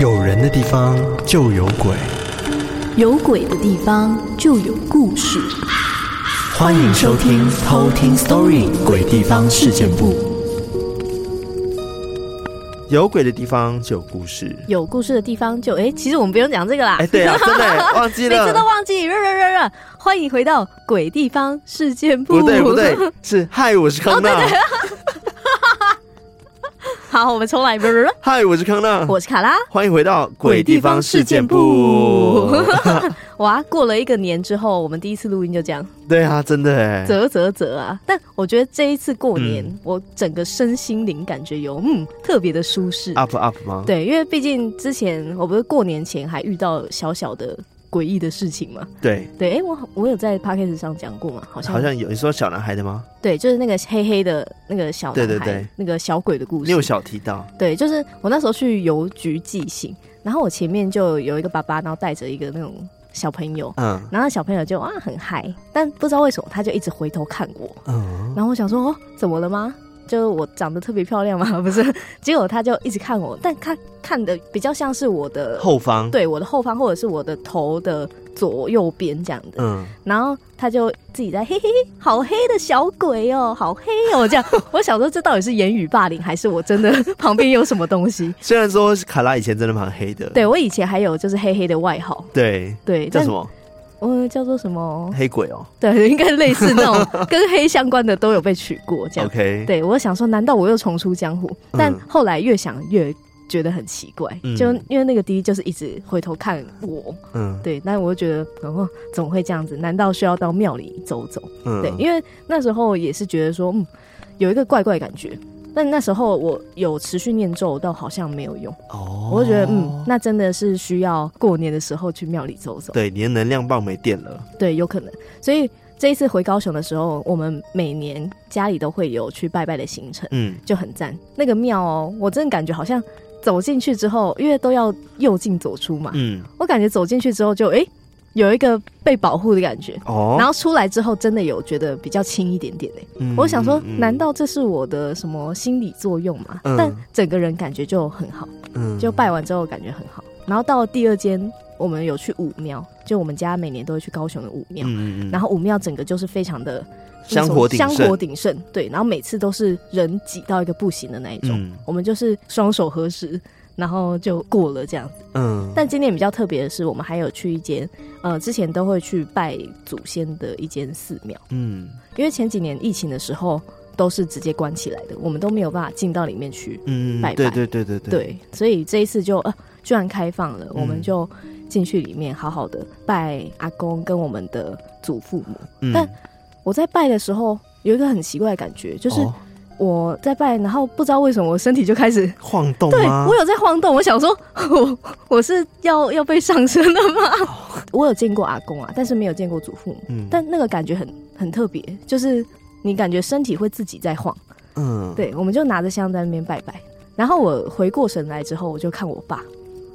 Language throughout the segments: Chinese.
有人的地方就有鬼，有鬼的地方就有故事。欢迎收听《偷听 Story 鬼地方事件簿》。有鬼的地方就有故事，有故事的地方就哎，其实我们不用讲这个啦。哎，对啊，真的 忘记了，每次都忘记。热热热热，欢迎回到《鬼地方事件簿》。不对不对，是嗨，我是康娜。好，我们重来。嗨，我是康娜，我是卡拉，欢迎回到《鬼地方事件部》。哇，过了一个年之后，我们第一次录音就这样。对啊，真的哎，啧啧啧啊！但我觉得这一次过年，嗯、我整个身心灵感觉有嗯特别的舒适。up up 吗？对，因为毕竟之前我不是过年前还遇到小小的。诡异的事情嘛？对对，哎、欸，我我有在 podcast 上讲过嘛？好像好像有。你说小男孩的吗？对，就是那个黑黑的那个小男孩，对对对，那个小鬼的故事。你有小提到？对，就是我那时候去邮局寄信，然后我前面就有一个爸爸，然后带着一个那种小朋友，嗯，然后小朋友就啊很嗨，但不知道为什么他就一直回头看我，嗯，然后我想说哦，怎么了吗？就是我长得特别漂亮嘛？不是，结果他就一直看我，但他看的比较像是我的后方，对，我的后方或者是我的头的左右边这样的。嗯，然后他就自己在嘿嘿，好黑的小鬼哦，好黑哦，这样。我想说，这到底是言语霸凌，还是我真的 旁边有什么东西？虽然说卡拉以前真的蛮黑的，对，我以前还有就是黑黑的外号，对对，叫什么？嗯，叫做什么黑鬼哦？对，应该类似那种 跟黑相关的都有被取过这样。OK，对，我想说，难道我又重出江湖？但后来越想越觉得很奇怪，嗯、就因为那个第一就是一直回头看我，嗯，对，但我就觉得，然后怎么会这样子？难道需要到庙里走走？嗯，对，因为那时候也是觉得说，嗯，有一个怪怪感觉。但那时候我有持续念咒，倒好像没有用。哦，我就觉得，嗯，那真的是需要过年的时候去庙里走走。对，你的能量棒没电了。对，有可能。所以这一次回高雄的时候，我们每年家里都会有去拜拜的行程，嗯，就很赞。那个庙哦，我真的感觉好像走进去之后，因为都要右进左出嘛，嗯，我感觉走进去之后就哎。欸有一个被保护的感觉，哦，然后出来之后真的有觉得比较轻一点点嘞。嗯，我想说，难道这是我的什么心理作用吗？嗯，但整个人感觉就很好，嗯，就拜完之后感觉很好。然后到了第二间，我们有去武庙，就我们家每年都会去高雄的武庙，嗯，然后武庙整个就是非常的香火鼎盛，香火鼎盛，对，然后每次都是人挤到一个不行的那一种，嗯，我们就是双手合十。然后就过了这样子，嗯。但今年比较特别的是，我们还有去一间，呃，之前都会去拜祖先的一间寺庙，嗯。因为前几年疫情的时候都是直接关起来的，我们都没有办法进到里面去，嗯，拜拜。对对对对对。对，所以这一次就呃，居然开放了，我们就进去里面好好的拜阿公跟我们的祖父母。嗯。但我在拜的时候有一个很奇怪的感觉，就是。哦我在拜，然后不知道为什么我身体就开始晃动。对，我有在晃动，我想说，我 我是要要被上身了吗？哦、我有见过阿公啊，但是没有见过祖父母。嗯，但那个感觉很很特别，就是你感觉身体会自己在晃。嗯，对，我们就拿着香在那边拜拜。然后我回过神来之后，我就看我爸，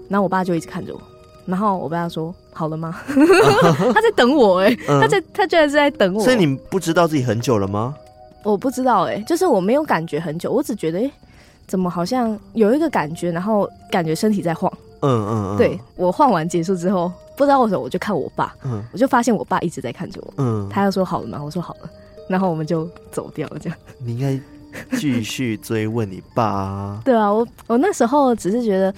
然后我爸就一直看着我，然后我爸说：“好了吗？” 他在等我、欸，哎、嗯，他在他居然是在等我。所以你不知道自己很久了吗？我不知道哎、欸，就是我没有感觉很久，我只觉得哎、欸，怎么好像有一个感觉，然后感觉身体在晃。嗯嗯嗯。对，我晃完结束之后，不知道为什么我就看我爸，嗯，我就发现我爸一直在看着我，嗯，他要说好了吗？我说好了，然后我们就走掉了，这样。你应该继续追问你爸、啊。对啊，我我那时候只是觉得，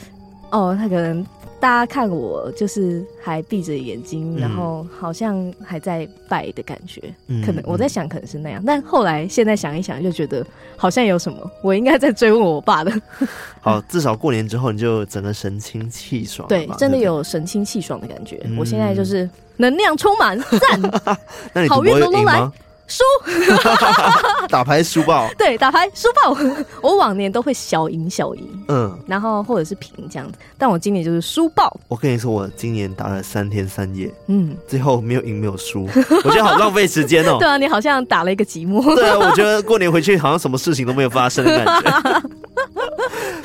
哦，他可能。大家看我就是还闭着眼睛，嗯，然后好像还在拜的感觉，嗯，可能我在想可能是那样，但后来现在想一想，就觉得好像有什么，我应该在追问我爸的。好，至少过年之后你就整个神清气爽，对，真的有神清气爽的感觉，嗯。我现在就是能量充满，赞，好运龙龙来。输，打牌输爆，对，打牌输爆。我往年都会小赢小赢，嗯，然后或者是平这样子，但我今年就是输爆。我跟你说，我今年打了三天三夜，嗯，最后没有赢没有输，我觉得好浪费时间哦。对啊，你好像打了一个寂寞。对啊，我觉得过年回去好像什么事情都没有发生的感觉。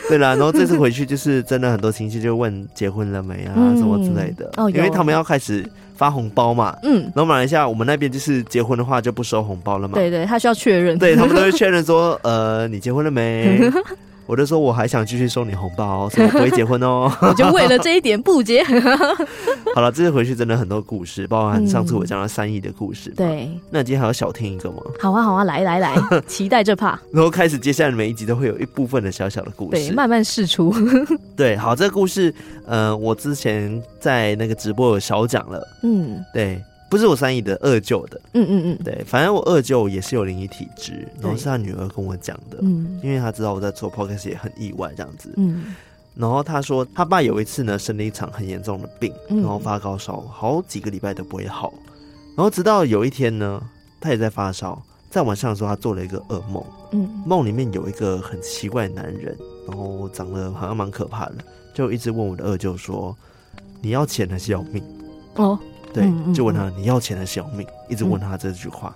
对啦，然后这次回去就是真的很多亲戚就问结婚了没啊，嗯、什么之类的，哦，因为他们要开始。发红包嘛，嗯，然后马来西亚我们那边就是结婚的话就不收红包了嘛，对对，他需要确认，对他们都会确认说，呃，你结婚了没？我就说我还想继续收你红包，所以我不会结婚哦。我就为了这一点不结。好了，这次回去真的很多故事，包含上次我讲了三亿的故事。对，那今天还要小听一个吗？好啊，好啊，来来来，期待这 part。然后开始，接下来每一集都会有一部分的小小的故事，对，慢慢试出。对，好，这个故事，呃，我之前在那个直播有小讲了。嗯，对。不是我三姨的二舅的，嗯嗯嗯，对，反正我二舅也是有灵异体质，然后是他女儿跟我讲的，嗯，因为他知道我在做 podcast 也很意外这样子，嗯，然后他说他爸有一次呢生了一场很严重的病，然后发高烧，好几个礼拜都不会好，然后直到有一天呢，他也在发烧，在晚上的时候他做了一个噩梦，嗯，梦里面有一个很奇怪的男人，然后长得好像蛮可怕的，就一直问我的二舅说，你要钱还是要命？哦。对，就问他你要钱还是要命？一直问他这句话。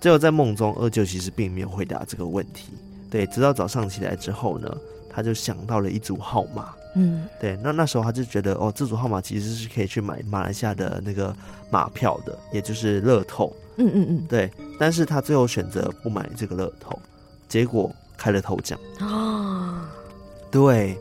最后在梦中，二舅其实并没有回答这个问题。对，直到早上起来之后呢，他就想到了一组号码。嗯，对，那那时候他就觉得哦，这组号码其实是可以去买马来西亚的那个马票的，也就是乐透。嗯嗯嗯，对。但是他最后选择不买这个乐透，结果开了头奖。哦，对，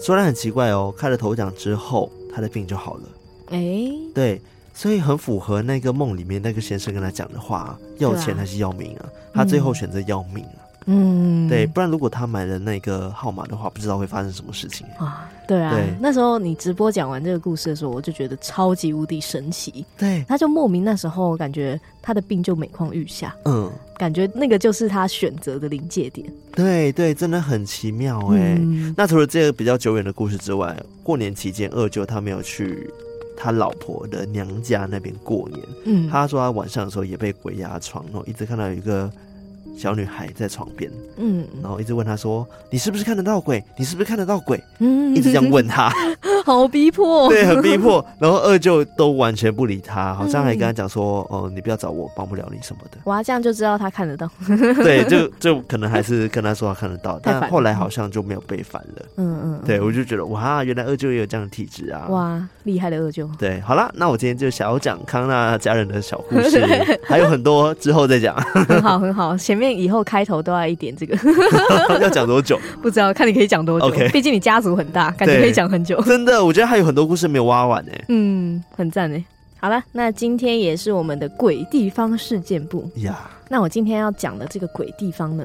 虽然很奇怪哦，开了头奖之后，他的病就好了。哎，对。所以很符合那个梦里面那个先生跟他讲的话，要钱还是要命啊？他最后选择要命啊。嗯，对，不然如果他买了那个号码的话，不知道会发生什么事情啊。对啊，对，那时候你直播讲完这个故事的时候，我就觉得超级无敌神奇。对，他就莫名那时候感觉他的病就每况愈下。嗯，感觉那个就是他选择的临界点。对对，真的很奇妙哎。嗯，那除了这个比较久远的故事之外，过年期间二舅他没有去。他老婆的娘家那边过年，嗯，他说他晚上的时候也被鬼压床，然后一直看到有一个小女孩在床边，嗯，然后一直问他说：“你是不是看得到鬼？你是不是看得到鬼？”嗯，一直这样问他，好逼迫，对，很逼迫。然后二舅都完全不理他，好像还跟他讲说：“哦，你不要找我，帮不了你什么的。”哇，这样就知道他看得到。对，就就可能还是跟他说他看得到，但后来好像就没有被烦了。嗯嗯，对，我就觉得哇，原来二舅也有这样的体质啊！哇，厉害的二舅。对，好了，那我今天就小讲康纳家人的小故事，还有很多之后再讲。很好，很好，前面。以后开头都要一点这个，要讲多久？不知道，看你可以讲多久。OK，毕竟你家族很大，感觉可以讲很久。真的，我觉得还有很多故事没有挖完呢。嗯，很赞呢。好了，那今天也是我们的鬼地方事件部呀。那我今天要讲的这个鬼地方呢，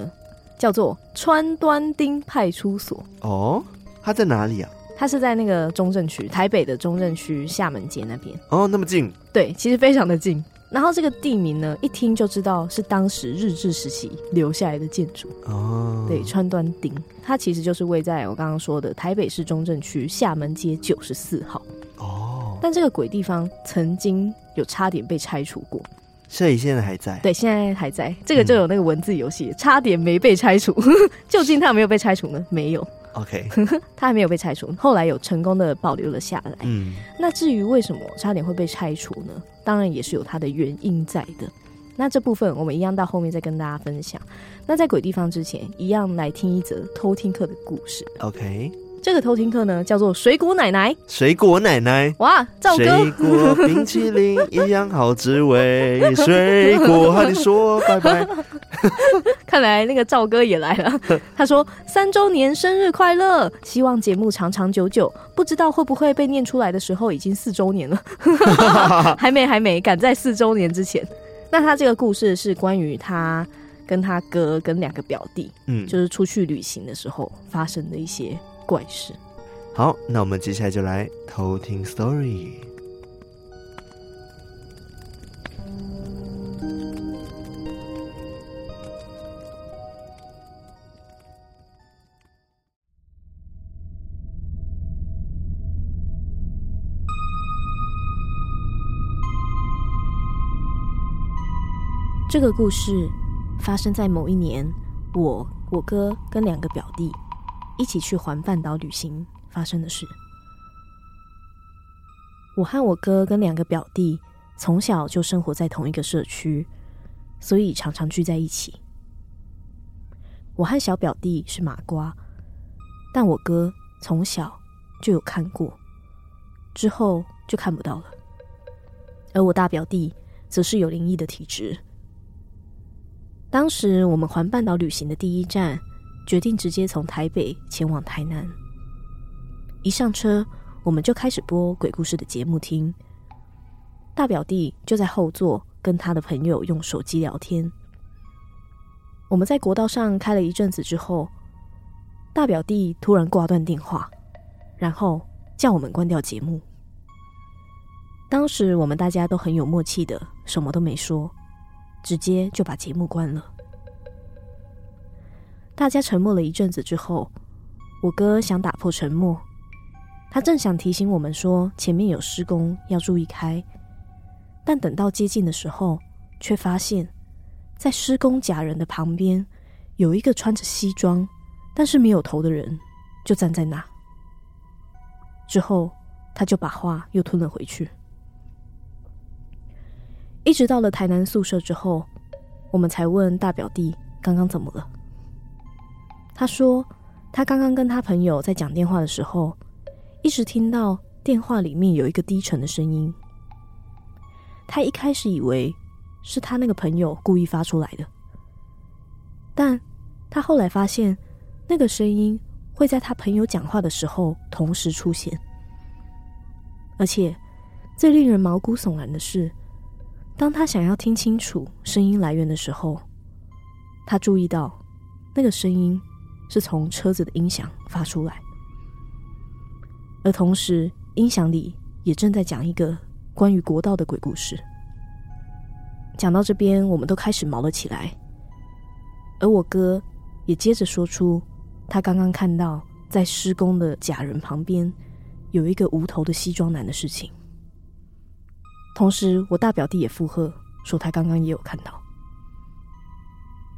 叫做川端町派出所。哦，它在哪里啊？它是在那个中正区，台北的中正区厦门街那边。哦，那么近？对，其实非常的近。然后这个地名呢，一听就知道是当时日治时期留下来的建筑哦。对，川端町，它其实就是位在我刚刚说的台北市中正区厦门街九十四号哦。但这个鬼地方曾经有差点被拆除过，所以现在还在。对，现在还在。这个就有那个文字游戏，嗯、差点没被拆除，究竟它有没有被拆除呢？没有。OK，它还没有被拆除，后来有成功的保留了下来。嗯，那至于为什么差点会被拆除呢？当然也是有它的原因在的。那这部分我们一样到后面再跟大家分享。那在鬼地方之前，一样来听一则偷听课的故事。OK。这个偷听课呢，叫做水果奶奶。水果奶奶，哇，赵哥，水果冰淇淋一样好滋味。水果和你说拜拜。看来那个赵哥也来了。他说三周年生日快乐，希望节目长长久久。不知道会不会被念出来的时候，已经四周年了。还没，还没，赶在四周年之前。那他这个故事是关于他跟他哥跟两个表弟，嗯，就是出去旅行的时候发生的一些。怪事。好，那我们接下来就来偷听 story。这个故事发生在某一年，我、我哥跟两个表弟。一起去环半岛旅行发生的事。我和我哥跟两个表弟从小就生活在同一个社区，所以常常聚在一起。我和小表弟是麻瓜，但我哥从小就有看过，之后就看不到了。而我大表弟则是有灵异的体质。当时我们环半岛旅行的第一站。决定直接从台北前往台南。一上车，我们就开始播鬼故事的节目听。大表弟就在后座跟他的朋友用手机聊天。我们在国道上开了一阵子之后，大表弟突然挂断电话，然后叫我们关掉节目。当时我们大家都很有默契的，什么都没说，直接就把节目关了。大家沉默了一阵子之后，我哥想打破沉默，他正想提醒我们说前面有施工，要注意开。但等到接近的时候，却发现，在施工假人的旁边，有一个穿着西装但是没有头的人，就站在那。之后，他就把话又吞了回去。一直到了台南宿舍之后，我们才问大表弟刚刚怎么了。他说，他刚刚跟他朋友在讲电话的时候，一直听到电话里面有一个低沉的声音。他一开始以为是他那个朋友故意发出来的，但他后来发现，那个声音会在他朋友讲话的时候同时出现。而且最令人毛骨悚然的是，当他想要听清楚声音来源的时候，他注意到那个声音是从车子的音响发出来，而同时音响里也正在讲一个关于国道的鬼故事。讲到这边，我们都开始毛了起来，而我哥也接着说出他刚刚看到在施工的假人旁边有一个无头的西装男的事情。同时，我大表弟也附和说他刚刚也有看到。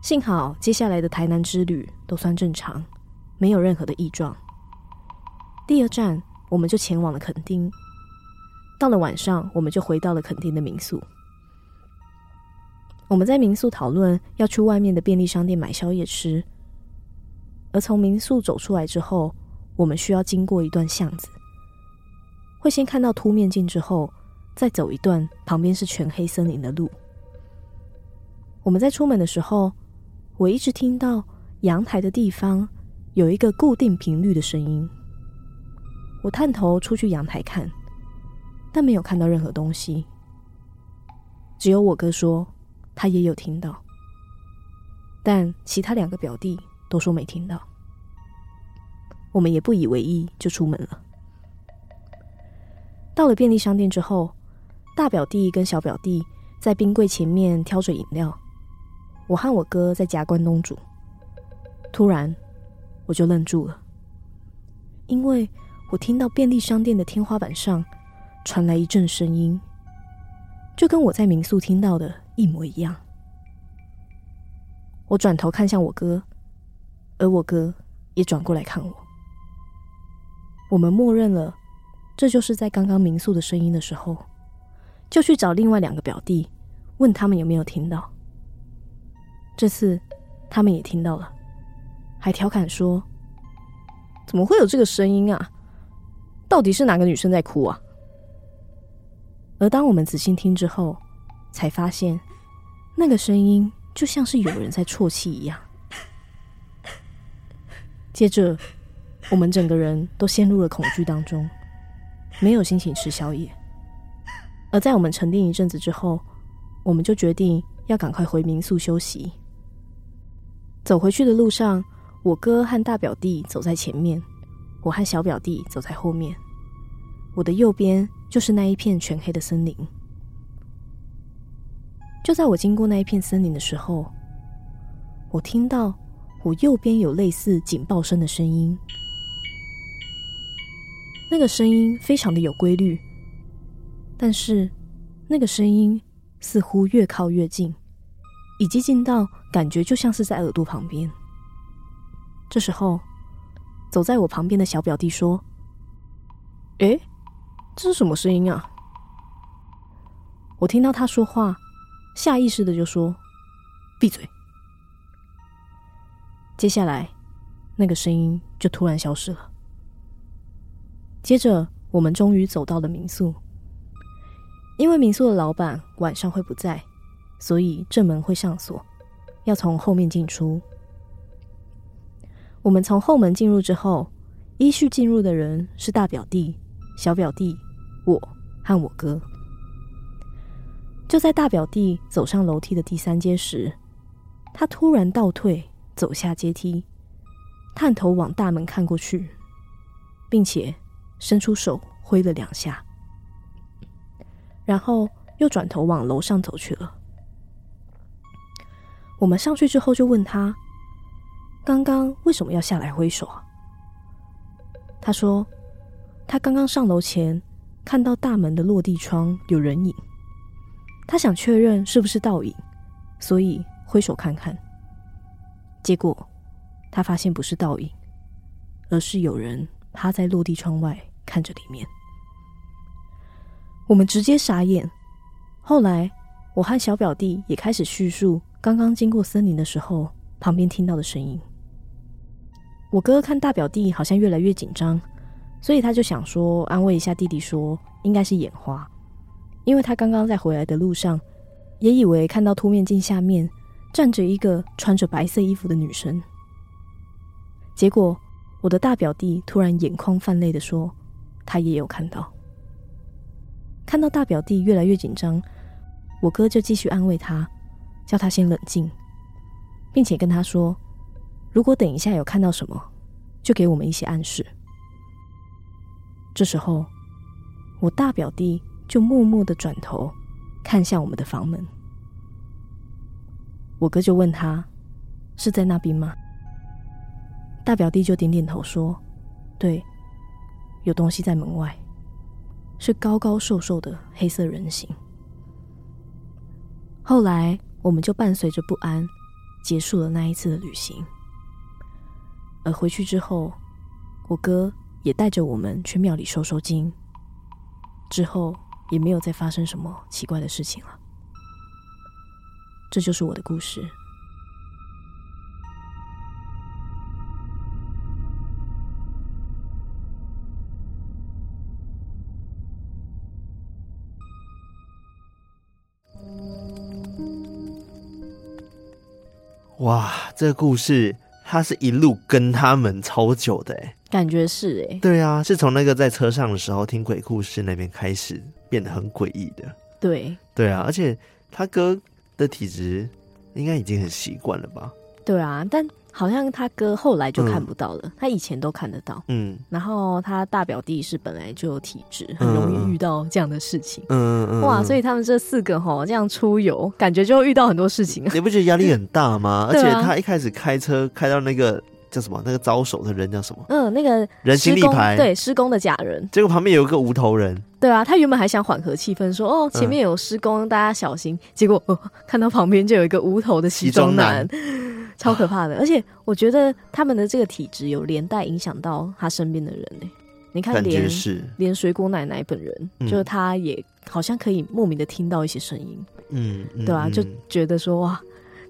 幸好接下来的台南之旅都算正常，没有任何的异状。第二站，我们就前往了垦丁。到了晚上，我们就回到了垦丁的民宿。我们在民宿讨论要去外面的便利商店买宵夜吃，而从民宿走出来之后，我们需要经过一段巷子，会先看到凸面镜之后，再走一段，旁边是全黑森林的路。我们在出门的时候，我一直听到阳台的地方有一个固定频率的声音。我探头出去阳台看。但没有看到任何东西，只有我哥说他也有听到，但其他两个表弟都说没听到。我们也不以为意，就出门了。到了便利商店之后，大表弟跟小表弟在冰柜前面挑着饮料，我和我哥在夹关东煮。突然，我就愣住了，因为我听到便利商店的天花板上。传来一阵声音，就跟我在民宿听到的一模一样。我转头看向我哥，而我哥也转过来看我。我们默认了，这就是在刚刚民宿的声音的时候，就去找另外两个表弟，问他们有没有听到。这次他们也听到了，还调侃说：“怎么会有这个声音啊？到底是哪个女生在哭啊？”而当我们仔细听之后，才发现那个声音就像是有人在啜泣一样。接着，我们整个人都陷入了恐惧当中，没有心情吃宵夜。而在我们沉淀一阵子之后，我们就决定要赶快回民宿休息。走回去的路上，我哥和大表弟走在前面，我和小表弟走在后面。我的右边。就是那一片全黑的森林。就在我经过那一片森林的时候，我听到我右边有类似警报声的声音。那个声音非常的有规律，但是那个声音似乎越靠越近，以及近到感觉就像是在耳朵旁边。这时候，走在我旁边的小表弟说：“诶。”这是什么声音啊？我听到他说话，下意识的就说：“闭嘴。”接下来，那个声音就突然消失了。接着，我们终于走到了民宿。因为民宿的老板晚上会不在，所以正门会上锁，要从后面进出。我们从后门进入之后，依序进入的人是大表弟、小表弟、我和我哥。就在大表弟走上楼梯的第三阶时，他突然倒退，走下阶梯，探头往大门看过去，并且伸出手挥了两下，然后又转头往楼上走去了。我们上去之后就问他，刚刚为什么要下来挥手啊？他说，他刚刚上楼前看到大门的落地窗有人影。他想确认是不是倒影，所以挥手看看。结果他发现不是倒影，而是有人趴在落地窗外看着里面。我们直接傻眼。后来我和小表弟也开始叙述刚刚经过森林的时候旁边听到的声音。我哥看大表弟好像越来越紧张，所以他就想说安慰一下弟弟，说应该是眼花。因为他刚刚在回来的路上，也以为看到凸面镜下面站着一个穿着白色衣服的女生。结果，我的大表弟突然眼眶泛泪的说：“他也有看到。”看到大表弟越来越紧张，我哥就继续安慰他，叫他先冷静，并且跟他说：“如果等一下有看到什么，就给我们一些暗示。”这时候，我大表弟。就默默的转头看向我们的房门，我哥就问他：“是在那边吗？”大表弟就点点头说：“对，有东西在门外，是高高瘦瘦的黑色人形。”后来我们就伴随着不安结束了那一次的旅行，而回去之后，我哥也带着我们去庙里收收惊，之后。也没有再发生什么奇怪的事情了。这就是我的故事。哇，这个故事。他是一路跟他们超久的，哎，感觉是哎，对啊，是从那个在车上的时候听鬼故事那边开始变得很诡异的，对，对啊，而且他哥的体质应该已经很习惯了吧？对啊，但。好像他哥后来就看不到了，嗯、他以前都看得到。嗯，然后他大表弟是本来就有体质，很容易遇到这样的事情。嗯嗯，哇，所以他们这四个吼这样出游，感觉就会遇到很多事情。你不觉得压力很大吗？而且他一开始开车开到那个叫什么？那个招手的人叫什么？嗯，那个人形立牌，对，施工的假人。结果旁边有一个无头人。对啊，他原本还想缓和气氛，说哦前面有施工，大家小心。结果哦，看到旁边就有一个无头的西装男。超可怕的，而且我觉得他们的这个体质有连带影响到他身边的人呢。你看连，连连水果奶奶本人，嗯、就是他也好像可以莫名的听到一些声音，嗯，对啊，就觉得说哇，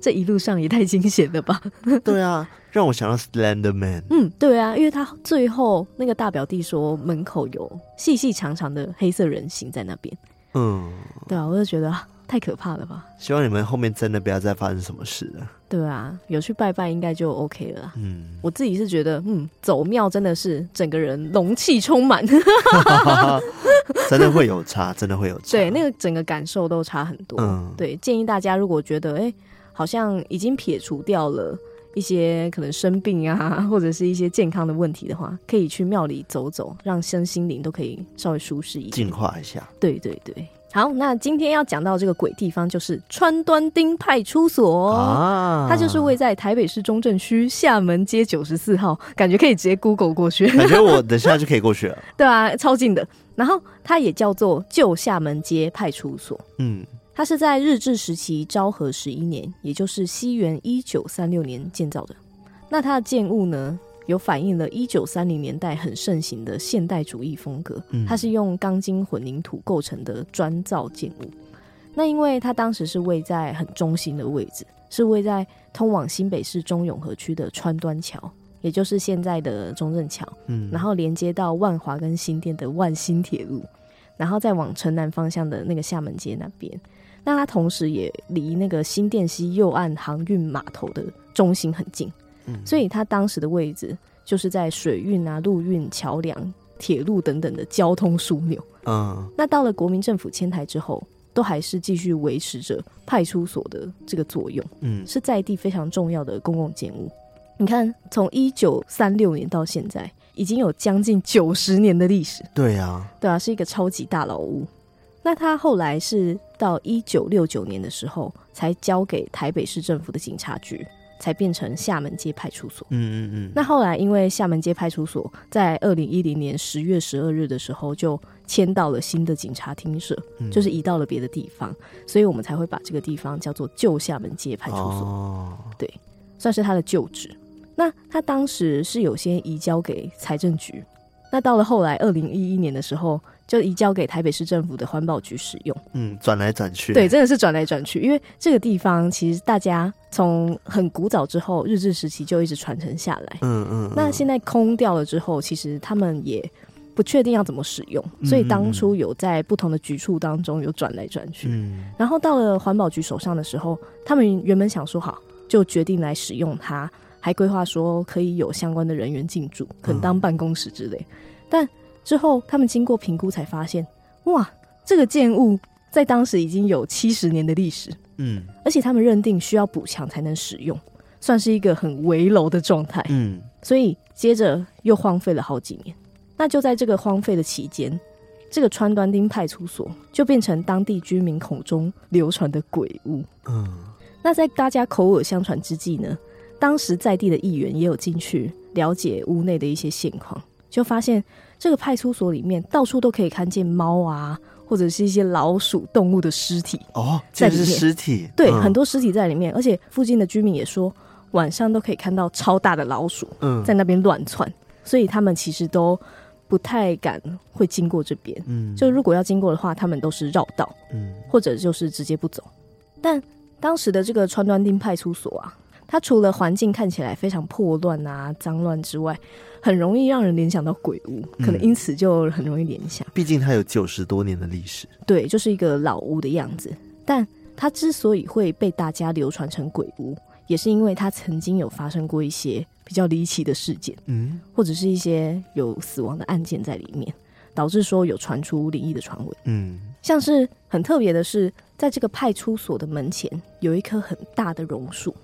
这一路上也太惊险了吧？对啊，让我想到 Slender Man。嗯，对啊，因为他最后那个大表弟说门口有细细长长的黑色人形在那边，嗯，对啊，我就觉得。太可怕了吧！希望你们后面真的不要再发生什么事了。对啊，有去拜拜应该就 OK 了。嗯，我自己是觉得，嗯，走庙真的是整个人龙气充满，真的会有差，真的会有差。对，那个整个感受都差很多。嗯，对，建议大家如果觉得，哎、欸，好像已经撇除掉了一些可能生病啊，或者是一些健康的问题的话，可以去庙里走走，让身心灵都可以稍微舒适一点，净化一下。对对对。好，那今天要讲到这个鬼地方，就是川端町派出所啊，它就是位在台北市中正区厦门街九十四号，感觉可以直接 Google 过去，感觉我 等下就可以过去了。对啊，超近的。然后它也叫做旧厦门街派出所，嗯，它是在日治时期昭和十一年，也就是西元一九三六年建造的。那它的建物呢？有反映了一九三零年代很盛行的现代主义风格，它是用钢筋混凝土构成的砖造建物。那因为它当时是位在很中心的位置，是位在通往新北市中永和区的川端桥，也就是现在的中正桥，嗯，然后连接到万华跟新店的万新铁路，然后再往城南方向的那个厦门街那边。那它同时也离那个新店溪右岸航运码头的中心很近。嗯，所以他当时的位置就是在水运啊、陆运、桥梁、铁路等等的交通枢纽。嗯，那到了国民政府迁台之后，都还是继续维持着派出所的这个作用。嗯，是在地非常重要的公共建物。你看，从一九三六年到现在，已经有将近九十年的历史。对啊，对啊，是一个超级大老屋。那他后来是到一九六九年的时候，才交给台北市政府的警察局，才变成厦门街派出所。嗯嗯嗯。那后来因为厦门街派出所在二零一零年十月十二日的时候就迁到了新的警察厅舍，嗯，就是移到了别的地方，所以我们才会把这个地方叫做旧厦门街派出所。哦，对，算是他的旧址。那他当时是有先移交给财政局，那到了后来二零一一年的时候。就移交给台北市政府的环保局使用。嗯，转来转去，对，真的是转来转去。因为这个地方其实大家从很古早之后日治时期就一直传承下来。嗯嗯。那现在空掉了之后，其实他们也不确定要怎么使用，所以当初有在不同的局处当中有转来转去。嗯。然后到了环保局手上的时候，他们原本想说好，就决定来使用它，还规划说可以有相关的人员进驻，可能当办公室之类，但。之后，他们经过评估才发现，哇，这个建物在当时已经有七十年的历史，嗯，而且他们认定需要补强才能使用，算是一个很危楼的状态，嗯，所以接着又荒废了好几年。那就在这个荒废的期间，这个川端町派出所就变成当地居民口中流传的鬼屋，嗯。那在大家口耳相传之际呢，当时在地的议员也有进去了解屋内的一些现况，就发现。这个派出所里面到处都可以看见猫啊，或者是一些老鼠、动物的尸体哦，这是尸体，对，嗯、很多尸体在里面，而且附近的居民也说，晚上都可以看到超大的老鼠嗯在那边乱窜，嗯、所以他们其实都不太敢会经过这边，嗯，就如果要经过的话，他们都是绕道，嗯，或者就是直接不走。但当时的这个川端町派出所啊。它除了环境看起来非常破乱啊、脏乱之外，很容易让人联想到鬼屋，可能因此就很容易联想。毕竟它有九十多年的历史，对，就是一个老屋的样子。但它之所以会被大家流传成鬼屋，也是因为它曾经有发生过一些比较离奇的事件，嗯，或者是一些有死亡的案件在里面，导致说有传出灵异的传闻，嗯，像是很特别的是，在这个派出所的门前有一棵很大的榕树。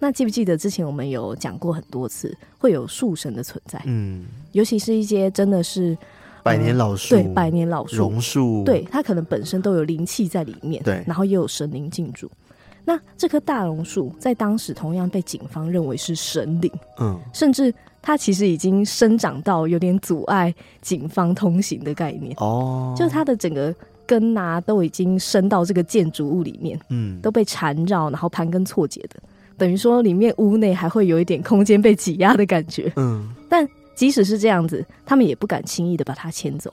那记不记得之前我们有讲过很多次，会有树神的存在？嗯，尤其是一些真的是百年老树，对，百年老树。榕树，对，它可能本身都有灵气在里面，对，然后也有神灵进驻。那这棵大榕树在当时同样被警方认为是神灵，嗯，甚至它其实已经生长到有点阻碍警方通行的概念。哦，就是它的整个根啊都已经伸到这个建筑物里面，嗯，都被缠绕，然后盘根错节的。等于说，里面屋内还会有一点空间被挤压的感觉。嗯，但即使是这样子，他们也不敢轻易的把它牵走。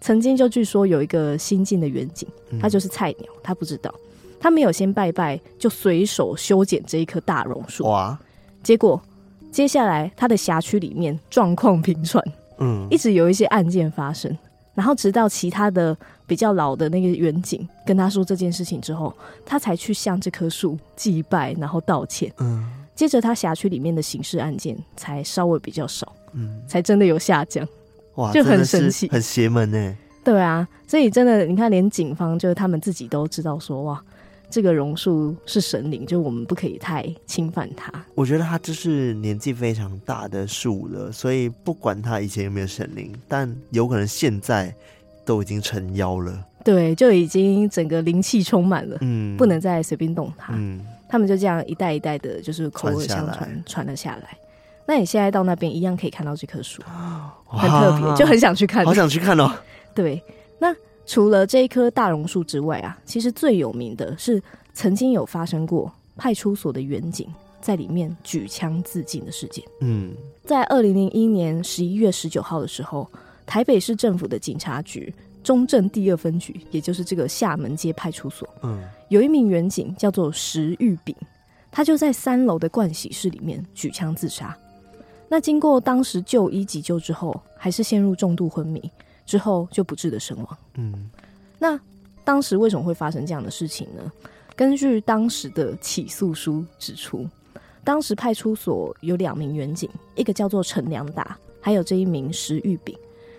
曾经就据说有一个新进的远景，他就是菜鸟，他不知道，他没有先拜拜，就随手修剪这一棵大榕树。哇！结果接下来他的辖区里面状况频传，嗯，一直有一些案件发生。然后直到其他的比较老的那个远景跟他说这件事情之后，他才去向这棵树祭拜，然后道歉。嗯，接着他辖区里面的刑事案件才稍微比较少，嗯，才真的有下降。哇，就很神奇，很邪门呢。对啊，所以真的，你看，连警方就是他们自己都知道说，哇，这个榕树是神灵，就我们不可以太侵犯它。我觉得它就是年纪非常大的树了，所以不管它以前有没有神灵，但有可能现在都已经成妖了。对，就已经整个灵气充满了，嗯，不能再随便动它。嗯，他们就这样一代一代的，就是口耳相传传了下来。那你现在到那边一样可以看到这棵树，很特别，就很想去看，好想去看哦。对，那。除了这一棵大榕树之外啊，其实最有名的是曾经有发生过派出所的远景在里面举枪自尽的事件。嗯，在二零零一年十一月十九号的时候，台北市政府的警察局中正第二分局，也就是这个厦门街派出所，嗯，有一名员警叫做石玉炳，他就在三楼的盥洗室里面举枪自杀。那经过当时就医急救之后，还是陷入重度昏迷。之后就不治的身亡。嗯，那当时为什么会发生这样的事情呢？根据当时的起诉书指出，当时派出所有两名员警，一个叫做陈良达，还有这一名石玉炳，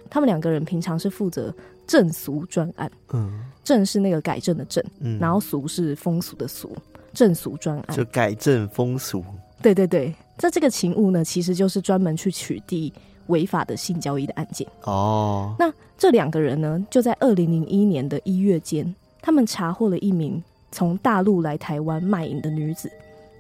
他们两个人平常是负责正俗专案。嗯，正是那个改正的正，嗯，然后俗是风俗的俗，正俗专案就改正风俗。对对对，在这个勤务呢，其实就是专门去取缔违法的性交易的案件。哦，那这两个人呢，就在二零零一年的一月间，他们查获了一名从大陆来台湾卖淫的女子。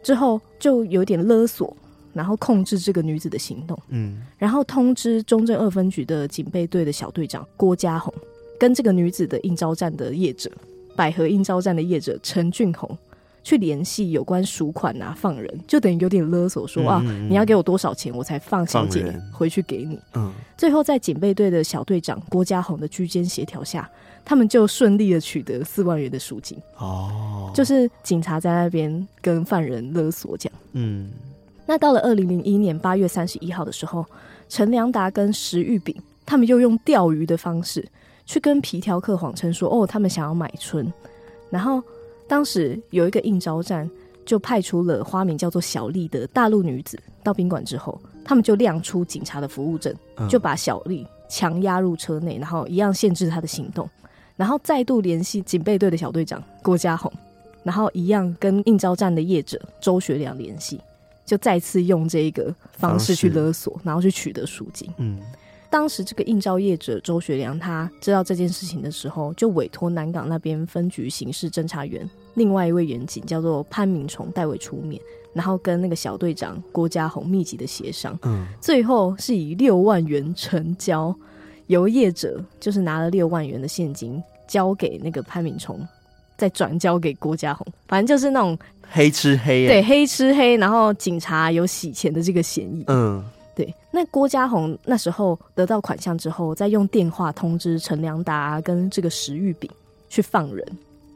之后就有点勒索，然后控制这个女子的行动，嗯，然后通知中正二分局的警备队的小队长郭家宏，跟这个女子的应招站的业者百合应招站的业者陈俊宏去联系有关赎款啊放人，就等于有点勒索说，啊，你要给我多少钱，我才放小姐回去给你。嗯，最后在警备队的小队长郭家宏的居间协调下。他们就顺利的取得四万元的赎金哦，就是警察在那边跟犯人勒索这样。嗯，那到了二零零一年八月三十一号的时候，陈良达跟石玉炳他们又用钓鱼的方式去跟皮条客谎称说，哦，他们想要买春。然后当时有一个应招站就派出了花名叫做小丽的大陆女子到宾馆之后，他们就亮出警察的服务证，就把小丽强压入车内，然后一样限制她的行动。然后再度联系警备队的小队长郭家宏，然后一样跟应招站的业者周学良联系，就再次用这个方式去勒索，然后去取得赎金。嗯，当时这个应召业者周学良他知道这件事情的时候，就委托南港那边分局刑事侦查员另外一位员警叫做潘明崇代为出面，然后跟那个小队长郭家宏密集的协商，嗯，最后是以六万元成交。由业者就是拿了六万元的现金交给那个潘明崇，再转交给郭家宏，反正就是那种黑吃黑，对，黑吃黑，然后警察有洗钱的这个嫌疑。嗯，对。那郭家宏那时候得到款项之后，再用电话通知陈良达跟这个石玉炳去放人。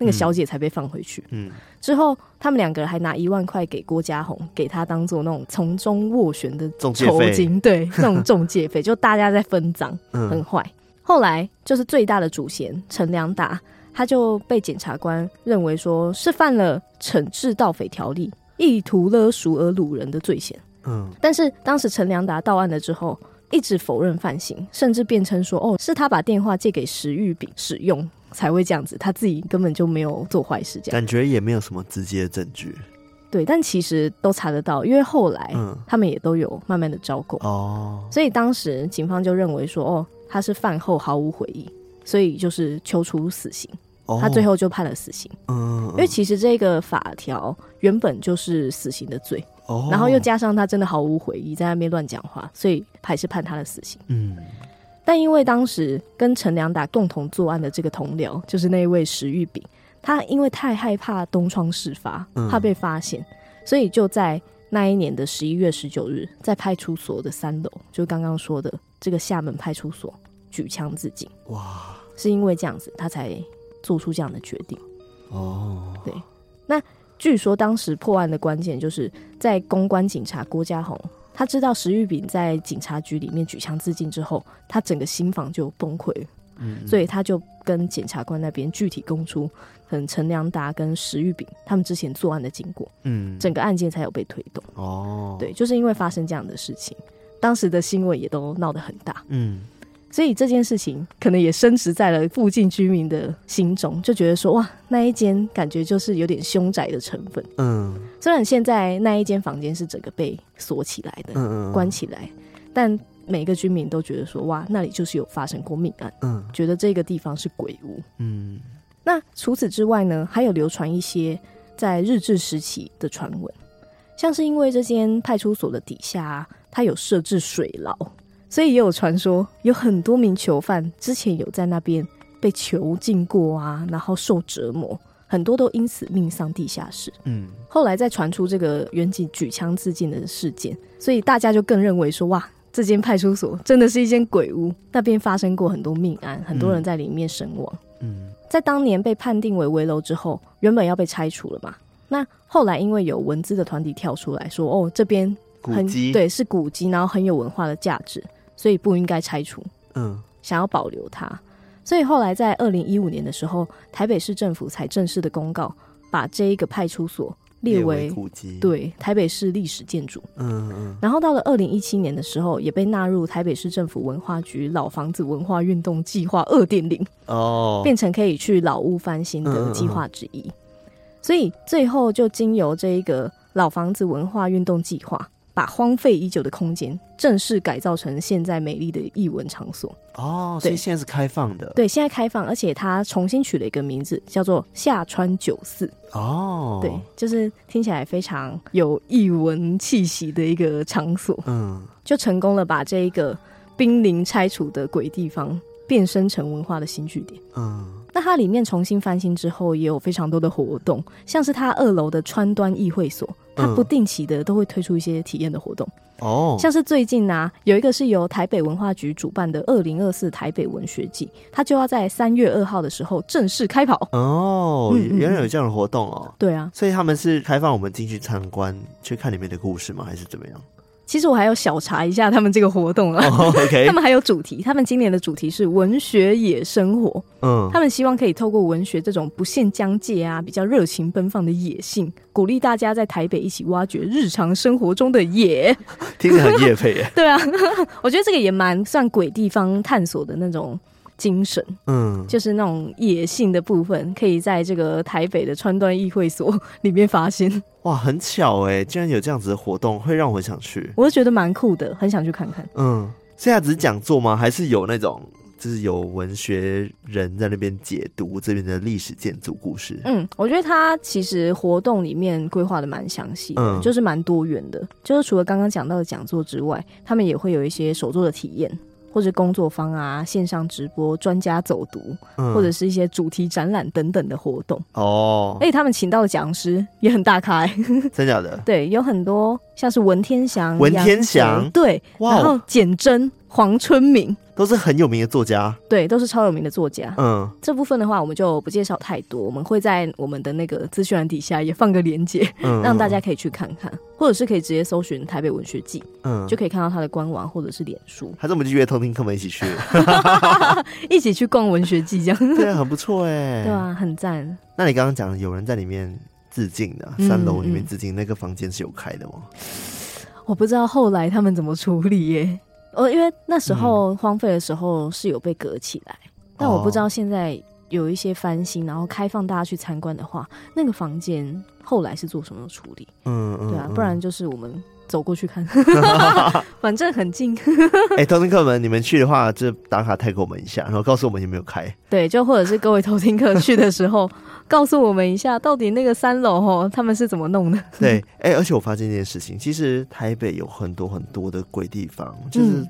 那个小姐才被放回去。嗯，之后他们两个人还拿一万块给郭家宏，给他当做那种从中斡旋的酬金，对，那种中介费，就大家在分赃，很坏。嗯、后来就是最大的主嫌陈良达，他就被检察官认为说是犯了惩治盗匪条例，意图勒赎而掳人的罪嫌。嗯，但是当时陈良达到案了之后，一直否认犯行，甚至辩称说，哦，是他把电话借给石玉炳使用。才会这样子，他自己根本就没有做坏事，这样感觉也没有什么直接的证据。对，但其实都查得到，因为后来他们也都有慢慢的招供哦，所以当时警方就认为说，哦，他是饭后毫无悔意，所以就是求处死刑。哦，他最后就判了死刑。嗯，因为其实这个法条原本就是死刑的罪，哦，然后又加上他真的毫无悔意，在那边乱讲话，所以还是判他的死刑。嗯。但因为当时跟陈良达共同作案的这个同僚，就是那一位石玉炳，他因为太害怕东窗事发，怕被发现，嗯、所以就在那一年的十一月十九日，在派出所的三楼，就刚刚说的这个厦门派出所举枪自尽。哇！是因为这样子，他才做出这样的决定。哦，对。那据说当时破案的关键，就是在公关警察郭家宏。他知道石玉炳在警察局里面举枪自尽之后，他整个心房就崩溃了，嗯，所以他就跟检察官那边具体供出，很陈良达跟石玉炳他们之前作案的经过，嗯，整个案件才有被推动。哦，对，就是因为发生这样的事情，当时的新闻也都闹得很大，嗯。所以这件事情可能也深植在了附近居民的心中，就觉得说哇，那一间感觉就是有点凶宅的成分。嗯，虽然现在那一间房间是整个被锁起来的，嗯嗯，关起来，但每个居民都觉得说哇，那里就是有发生过命案，嗯，觉得这个地方是鬼屋。嗯，那除此之外呢，还有流传一些在日治时期的传闻，像是因为这间派出所的底下它有设置水牢。所以也有传说，有很多名囚犯之前有在那边被囚禁过啊，然后受折磨，很多都因此命丧地下室。嗯，后来再传出这个远景举枪自尽的事件，所以大家就更认为说，哇，这间派出所真的是一间鬼屋，那边发生过很多命案，很多人在里面身亡。嗯，在当年被判定为危楼之后，原本要被拆除了嘛，那后来因为有文字的团体跳出来说，哦，这边很古迹，对，是古迹，然后很有文化的价值。所以不应该拆除，嗯，想要保留它，所以后来在二零一五年的时候，台北市政府才正式的公告，把这一个派出所列为古迹，对，台北市历史建筑。嗯嗯。然后到了二零一七年的时候，也被纳入台北市政府文化局老房子文化运动计划二点零哦，变成可以去老屋翻新的计划之一。嗯嗯。所以最后就经由这一个老房子文化运动计划。把荒废已久的空间正式改造成现在美丽的艺文场所哦，所以现在是开放的。对，现在开放，而且它重新取了一个名字，叫做下川酒肆哦。对，就是听起来非常有艺文气息的一个场所。嗯，就成功了把这一个濒临拆除的鬼地方变身成文化的新据点。嗯。那它里面重新翻新之后，也有非常多的活动，像是它二楼的川端议会所，它不定期的都会推出一些体验的活动。哦、嗯，像是最近呢、啊，有一个是由台北文化局主办的二零二四台北文学季，它就要在三月二号的时候正式开跑。哦，原来有这样的活动哦。对啊，所以他们是开放我们进去参观，去看里面的故事吗？还是怎么样？其实我还要小查一下他们这个活动啊，oh, okay. 他们还有主题，他们今年的主题是文学野生活。嗯，他们希望可以透过文学这种不限疆界啊，比较热情奔放的野性，鼓励大家在台北一起挖掘日常生活中的野。听着很野配耶。对啊，我觉得这个也蛮算鬼地方探索的那种。精神，嗯，就是那种野性的部分，可以在这个台北的川端议会所里面发现。哇，很巧哎，竟然有这样子的活动，会让我想去。我就觉得蛮酷的，很想去看看。嗯，现在只是讲座吗？还是有那种，就是有文学人在那边解读这边的历史建筑故事？嗯，我觉得他其实活动里面规划的蛮详细的，嗯，就是蛮多元的。就是除了刚刚讲到的讲座之外，他们也会有一些手作的体验。或者工作坊啊，线上直播、专家走读，嗯、或者是一些主题展览等等的活动哦。而且他们请到的讲师也很大咖，真假的？对，有很多像是文天祥、文天祥，对，然后简真、黄春明。都是很有名的作家，对，都是超有名的作家。嗯，这部分的话，我们就不介绍太多，我们会在我们的那个资讯栏底下也放个链接，嗯，让大家可以去看看，或者是可以直接搜寻台北文学季，嗯，就可以看到他的官网或者是脸书。还是我们就约偷听客们一起去，一起去逛文学季，这样 对啊，很不错哎，对啊，很赞。那你刚刚讲有人在里面致敬的，三楼里面自尽，那个房间是有开的吗？我不知道后来他们怎么处理耶。哦，因为那时候荒废的时候是有被隔起来，嗯、但我不知道现在有一些翻新，然后开放大家去参观的话，那个房间后来是做什么处理？嗯，对啊，不然就是我们走过去看，反正很近。哎、欸，偷听客们，你们去的话就打卡泰给我们一下，然后告诉我们有没有开。对，就或者是各位偷听客去的时候，告诉我们一下，到底那个三楼哦他们是怎么弄的？对，哎、欸，而且我发现一件事情，其实台北有很多很多的鬼地方，就是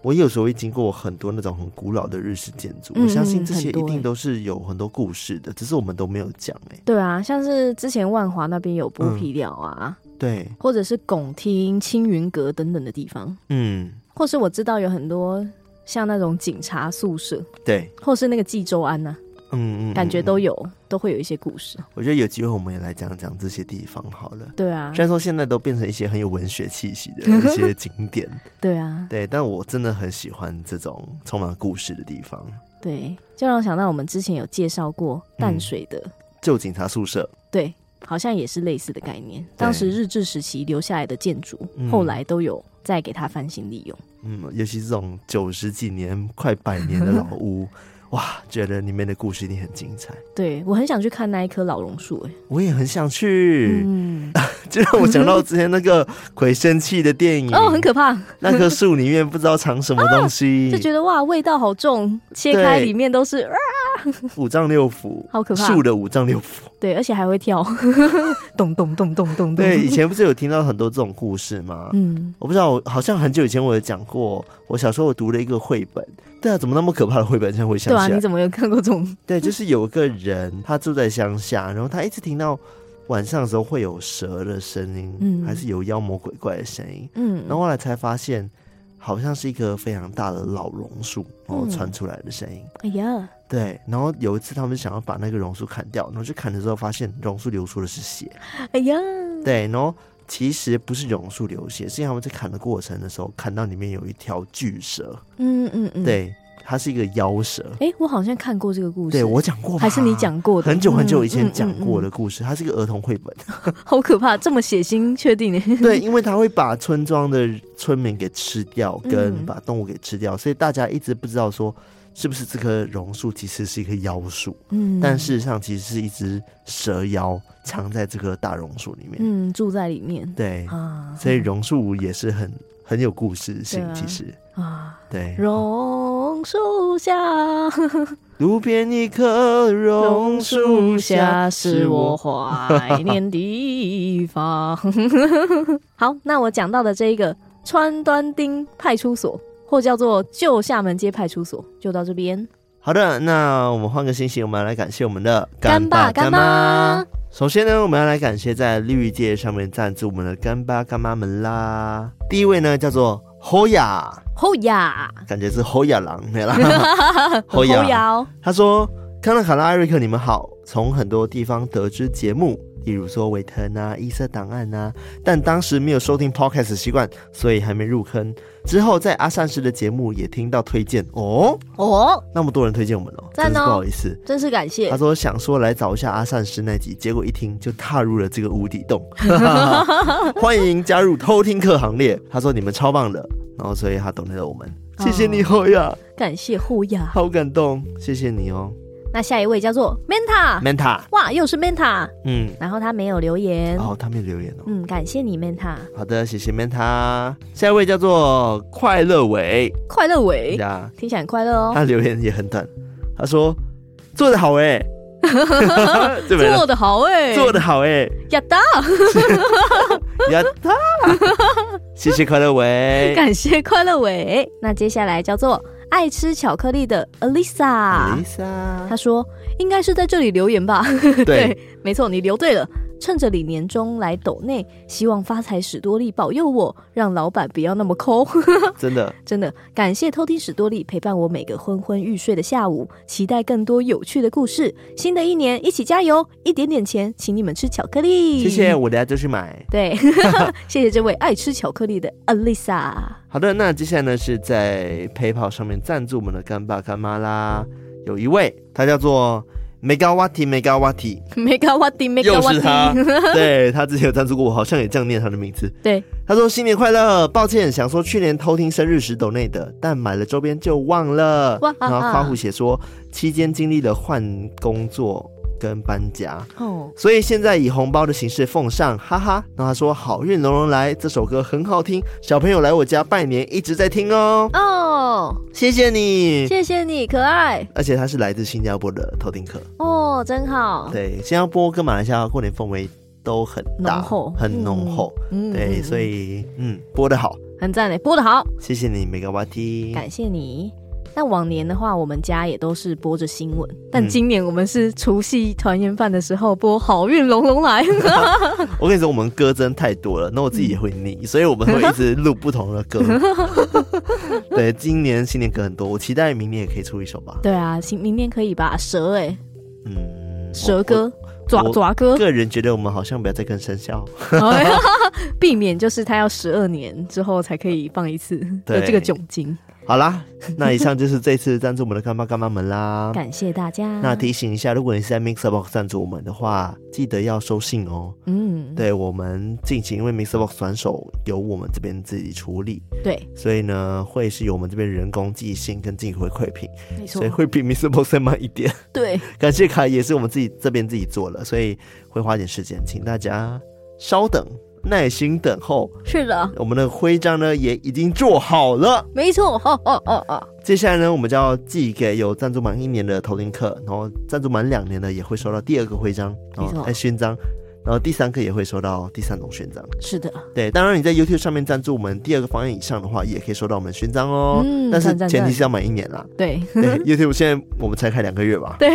我有时候会经过很多那种很古老的日式建筑，嗯、我相信这些一定都是有很多故事的，只是我们都没有讲。哎，对啊，像是之前万华那边有剥皮寮啊。嗯对，或者是拱厅、青云阁等等的地方，嗯，或是我知道有很多像那种警察宿舍，对，或是那个济州庵呢、啊，嗯，嗯嗯，感觉都有，都会有一些故事。我觉得有机会我们也来讲讲这些地方好了。对啊，虽然说现在都变成一些很有文学气息的 一些景点，对啊，对，但我真的很喜欢这种充满故事的地方。对，就让我想到我们之前有介绍过淡水的旧、嗯、警察宿舍，对。好像也是类似的概念，当时日治时期留下来的建筑，对后来都有再给它翻新利用。嗯，尤其是这种九十几年、快百年的老屋。哇，觉得里面的故事一定很精彩。对，我很想去看那一棵老榕树，哎，我也很想去。嗯，就让我想到之前那个鬼生气的电影 哦，很可怕。那棵树里面不知道藏什么东西，啊、就觉得哇，味道好重。切开里面都是啊，五脏六腑，好可怕。树的五脏六腑，对，而且还会跳，咚咚咚咚咚。对，以前不是有听到很多这种故事吗？嗯，我不知道，我好像很久以前我有讲过，我小时候我读了一个绘本。对啊，怎么那么可怕的绘本现在会想起来？对啊，你怎么有看过这种？对，就是有个人，他住在乡下，然后他一直听到晚上的时候会有蛇的声音，嗯，还是有妖魔鬼怪的声音，嗯，然后后来才发现，好像是一棵非常大的老榕树，然后传出来的声音。哎呀，对，然后有一次他们想要把那个榕树砍掉，然后去砍的时候发现榕树流出的是血。哎呀，对，然后其实不是榕树流血，是因为他们在砍的过程的时候，砍到里面有一条巨蛇。嗯嗯嗯，对。它是一个妖蛇。哎、欸，我好像看过这个故事，对我讲过，还是你讲过的？很久很久以前讲过的故事，嗯嗯嗯嗯，它是一个儿童绘本，好可怕，这么血腥，确定呢？对，因为它会把村庄的村民给吃掉，跟把动物给吃掉，所以大家一直不知道说。是不是这棵榕树其实是一棵妖树？嗯，但事实上其实是一只蛇妖藏在这棵大榕树里面，嗯，住在里面。对啊，所以榕树也是很很有故事性，其实啊，对。榕树下，路边一棵榕树下，是我怀念的地方。好，那我讲到的这一个川端町派出所。或叫做旧厦门街派出所，就到这边。好的，那我们换个心情，我们来感谢我们的干爸干妈。首先呢，我们要来感谢在绿界上面赞助我们的干爸干妈们啦。第一位呢，叫做侯雅，侯雅，感觉是侯雅郎，没啦。侯雅，他说：“康纳、卡拉、艾瑞克，你们好。从很多地方得知节目。”例如说维腾啊、异色档案啊，但当时没有收听 podcast 习惯，所以还没入坑。之后在阿善师的节目也听到推荐哦哦，那么多人推荐我们哦，真是不好意思，真是感谢。他说想说来找一下阿善师那集，结果一听就踏入了这个无底洞。欢迎加入偷听客行列。他说你们超棒的，然后所以他懂得了我们，哦、谢谢你后呀，感谢后呀，好感动，谢谢你哦。那下一位叫做 Manta，Manta，哇，又是 Manta，嗯，然后他没有留言，哦，他没有留言哦，嗯，感谢你 Manta，好的，谢谢 Manta。下一位叫做快乐伟，快乐伟。呀，听起来很快乐哦。他留言也很短，他说做的好哎，做的好哎，做的好哎，亚当，亚当，谢谢快乐伟，感谢快乐伟。那接下来叫做。爱吃巧克力的 Alisa，Alisa，他说应该是在这里留言吧？对，对，没错，你留对了。趁着李年终来抖内，希望发财史多利保佑我，让老板不要那么抠。真的，真的感谢偷听史多利陪伴我每个昏昏欲睡的下午，期待更多有趣的故事。新的一年一起加油，一点点钱请你们吃巧克力。谢谢，我等下就去买。对，谢谢这位爱吃巧克力的 Alisa。好的，那接下来呢是在 PayPal 上面赞助我们的干爸干妈啦，有一位他叫做。梅高瓦提，梅高瓦提，梅高瓦提，梅高瓦提，又是他。对，他之前有赞助过我，好像也这样念他的名字。对，他说新年快乐，抱歉想说去年偷听生日时抖内的，但买了周边就忘了。哇然后花虎写说期间经历了换工作。跟搬家哦，所以现在以红包的形式奉上，哈哈。然后他说：“好运隆隆来，这首歌很好听，小朋友来我家拜年一直在听哦。”哦，谢谢你，谢谢你，可爱。而且他是来自新加坡的偷听客哦，真好。对，新加坡跟马来西亚过年氛围都很大，浓厚，很浓厚。嗯，对，所以嗯，播得好，很赞嘞，播得好。谢谢你，每个话题，感谢你。那往年的话，我们家也都是播着新闻，但今年我们是除夕团圆饭的时候播《好运隆隆来 》。我跟你说，我们歌真太多了，那我自己也会腻，嗯、所以我们会一直录不同的歌。对，今年新年歌很多，我期待明年也可以出一首吧。对啊，明明年可以吧？蛇哎、欸，嗯，蛇歌，爪爪歌。个人觉得我们好像不要再跟生肖，避免就是他要十二年之后才可以放一次的这个窘境。好啦，那以上就是这次赞助我们的干爸干妈们啦，感谢大家。那提醒一下，如果你是在 MixerBox 赞助我们的话，记得要收信哦。嗯，对，我们进行，因为 MixerBox 转手由我们这边自己处理，对，所以呢，会是由我们这边人工寄信跟寄回馈品，没错，所以会比 MixerBox 再慢一点。对，感谢卡也是我们自己这边自己做了，所以会花点时间，请大家稍等。耐心等候，是的，我们的徽章呢也已经做好了，没错，哦哦哦哦。接下来呢，我们就要寄给有赞助满一年的头领客，然后赞助满两年的也会收到第二个徽章，然后哎勋章。然后第三个也会收到第三种勋章，是的，对。当然你在 YouTube 上面赞助我们第二个方案以上的话，也可以收到我们勋章哦。嗯，但是前提是要满一年啦。对，对，YouTube 现在 我们才开两个月吧？对，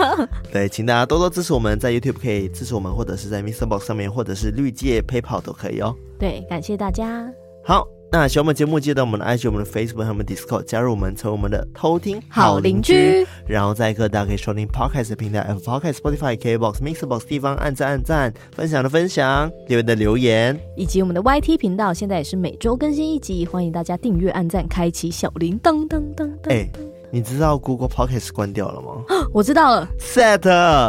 对，请大家多多支持我们，在 YouTube 可以支持我们，或者是在 MixerBox 上面，或者是绿界 PayPal 都可以哦。对，感谢大家。好。那喜欢我们节目，记得我们的 IG、我们的 Facebook 和我们 Discord 加入我们，成为我们的偷听好邻居。然后在各大可以收听 Podcast 的平台，Apple Podcast、Spotify、KBox、Mixbox 地方按赞按赞，分享的分享，留言的留言，以及我们的 YT 频道，现在也是每周更新一集，欢迎大家订阅、按赞、开启小铃铛，当当当。哎。你知道 Google Podcast 关掉了吗？我知道了，Set。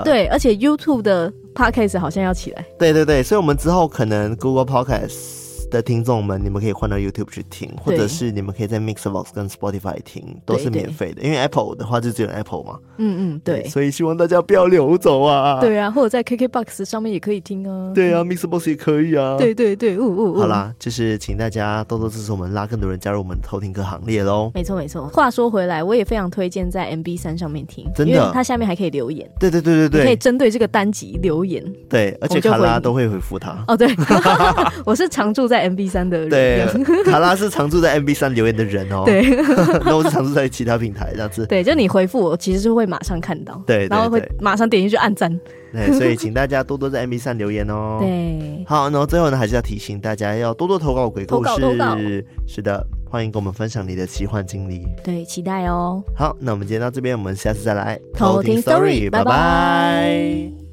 对，而且 YouTube 的 Podcast 好像要起来。对对对，所以我们之后可能 Google Podcast。的听众们，你们可以换到 YouTube 去听，或者是你们可以在 Mixbox 跟 Spotify 听，都是免费的。因为 Apple 的话就只有 Apple 嘛。嗯嗯，对。所以希望大家不要流走啊。对啊，或者在 KKBox 上面也可以听啊。对啊，Mixbox 也可以啊。对对对，呜呜呜。好啦，就是请大家多多支持我们，拉更多人加入我们偷听歌行列喽。没错没错。话说回来，我也非常推荐在 MB3 上面听，真的，它下面还可以留言。对对对对对，可以针对这个单集留言。对，而且卡拉都会回复他。哦，对，我是常驻在 MB3 的人。对，卡拉是常住在 MB 三留言的人哦。对，那我是常住在其他平台这样子。对，就你回复我，其实是会马上看到。对，然后会马上点进去按赞。对，所以请大家多多在 MB 三留言哦。对，好，然后最后呢，还是要提醒大家要多多投稿鬼故事。是的，欢迎跟我们分享你的奇幻经历。对，期待哦。好，那我们今天到这边，我们下次再来偷听 story，拜拜。